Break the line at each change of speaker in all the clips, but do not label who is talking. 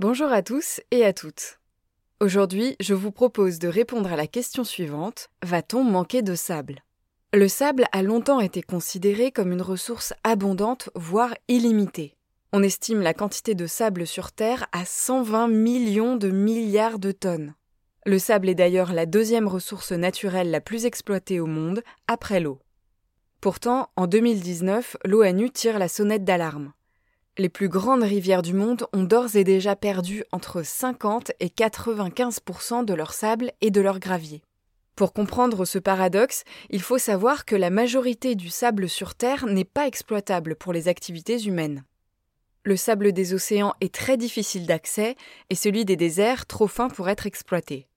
Bonjour à tous et à toutes. Aujourd'hui, je vous propose de répondre à la question suivante va-t-on manquer de sable? Le sable a longtemps été considéré comme une ressource abondante, voire illimitée. On estime la quantité de sable sur Terre à 120 millions de milliards de tonnes. Le sable est d'ailleurs la deuxième ressource naturelle la plus exploitée au monde, après l'eau. Pourtant, en 2019, l'ONU tire la sonnette d'alarme. Les plus grandes rivières du monde ont d'ores et déjà perdu entre 50 et 95% de leur sable et de leur gravier. Pour comprendre ce paradoxe, il faut savoir que la majorité du sable sur Terre n'est pas exploitable pour les activités humaines. Le sable des océans est très difficile d'accès et celui des déserts trop fin pour être exploité.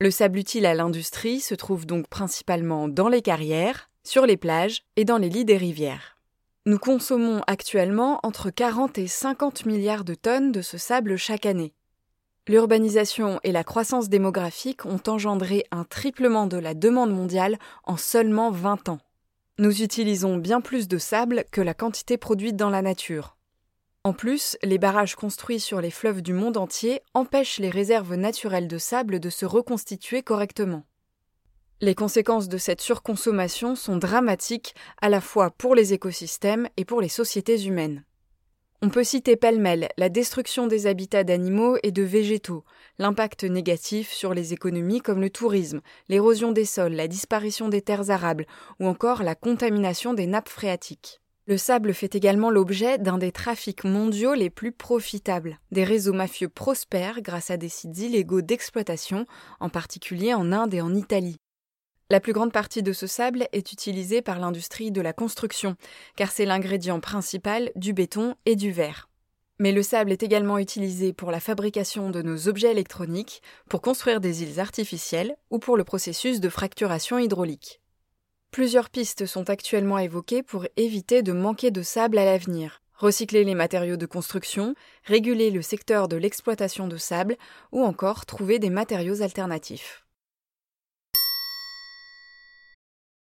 Le sable utile à l'industrie se trouve donc principalement dans les carrières, sur les plages et dans les lits des rivières. Nous consommons actuellement entre 40 et 50 milliards de tonnes de ce sable chaque année. L'urbanisation et la croissance démographique ont engendré un triplement de la demande mondiale en seulement 20 ans. Nous utilisons bien plus de sable que la quantité produite dans la nature. En plus, les barrages construits sur les fleuves du monde entier empêchent les réserves naturelles de sable de se reconstituer correctement. Les conséquences de cette surconsommation sont dramatiques à la fois pour les écosystèmes et pour les sociétés humaines. On peut citer pêle-mêle la destruction des habitats d'animaux et de végétaux, l'impact négatif sur les économies comme le tourisme, l'érosion des sols, la disparition des terres arables ou encore la contamination des nappes phréatiques. Le sable fait également l'objet d'un des trafics mondiaux les plus profitables. Des réseaux mafieux prospèrent grâce à des sites illégaux d'exploitation, en particulier en Inde et en Italie. La plus grande partie de ce sable est utilisée par l'industrie de la construction, car c'est l'ingrédient principal du béton et du verre. Mais le sable est également utilisé pour la fabrication de nos objets électroniques, pour construire des îles artificielles ou pour le processus de fracturation hydraulique. Plusieurs pistes sont actuellement évoquées pour éviter de manquer de sable à l'avenir. Recycler les matériaux de construction, réguler le secteur de l'exploitation de sable ou encore trouver des matériaux alternatifs.